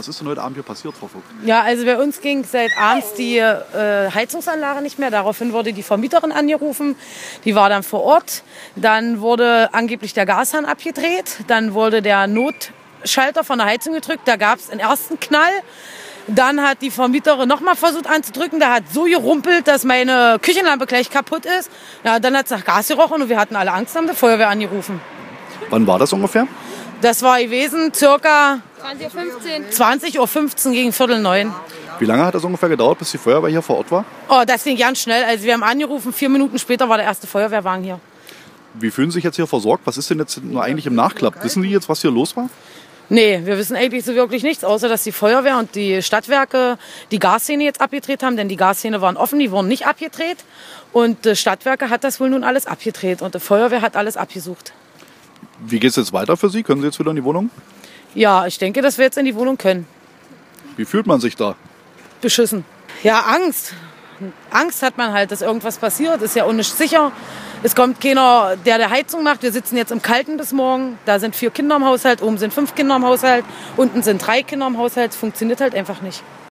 Was ist denn heute Abend hier passiert, Frau Vogt? Ja, also bei uns ging seit abends die äh, Heizungsanlage nicht mehr. Daraufhin wurde die Vermieterin angerufen. Die war dann vor Ort. Dann wurde angeblich der Gashahn abgedreht. Dann wurde der Notschalter von der Heizung gedrückt. Da gab es einen ersten Knall. Dann hat die Vermieterin nochmal versucht anzudrücken. Da hat so gerumpelt, dass meine Küchenlampe gleich kaputt ist. Ja, dann hat es nach Gas gerochen und wir hatten alle Angst, haben die Feuerwehr angerufen. Wann war das ungefähr? Das war gewesen circa 20.15 Uhr. 20.15 Uhr gegen Viertel neun. Wie lange hat das ungefähr gedauert, bis die Feuerwehr hier vor Ort war? Oh, das ging ganz schnell. Also wir haben angerufen, vier Minuten später war der erste Feuerwehrwagen hier. Wie fühlen Sie sich jetzt hier versorgt? Was ist denn jetzt nur eigentlich im Nachklapp? Wissen die jetzt, was hier los war? Nee, wir wissen eigentlich so wirklich nichts, außer dass die Feuerwehr und die Stadtwerke die Gaszähne jetzt abgedreht haben, denn die Gaszähne waren offen, die wurden nicht abgedreht. Und die Stadtwerke hat das wohl nun alles abgedreht und die Feuerwehr hat alles abgesucht. Wie geht es jetzt weiter für Sie? Können Sie jetzt wieder in die Wohnung? Ja, ich denke, dass wir jetzt in die Wohnung können. Wie fühlt man sich da? Beschissen. Ja, Angst. Angst hat man halt, dass irgendwas passiert. Ist ja auch nicht sicher. Es kommt keiner, der der Heizung macht. Wir sitzen jetzt im Kalten bis morgen. Da sind vier Kinder im Haushalt, oben sind fünf Kinder im Haushalt, unten sind drei Kinder im Haushalt. Es funktioniert halt einfach nicht.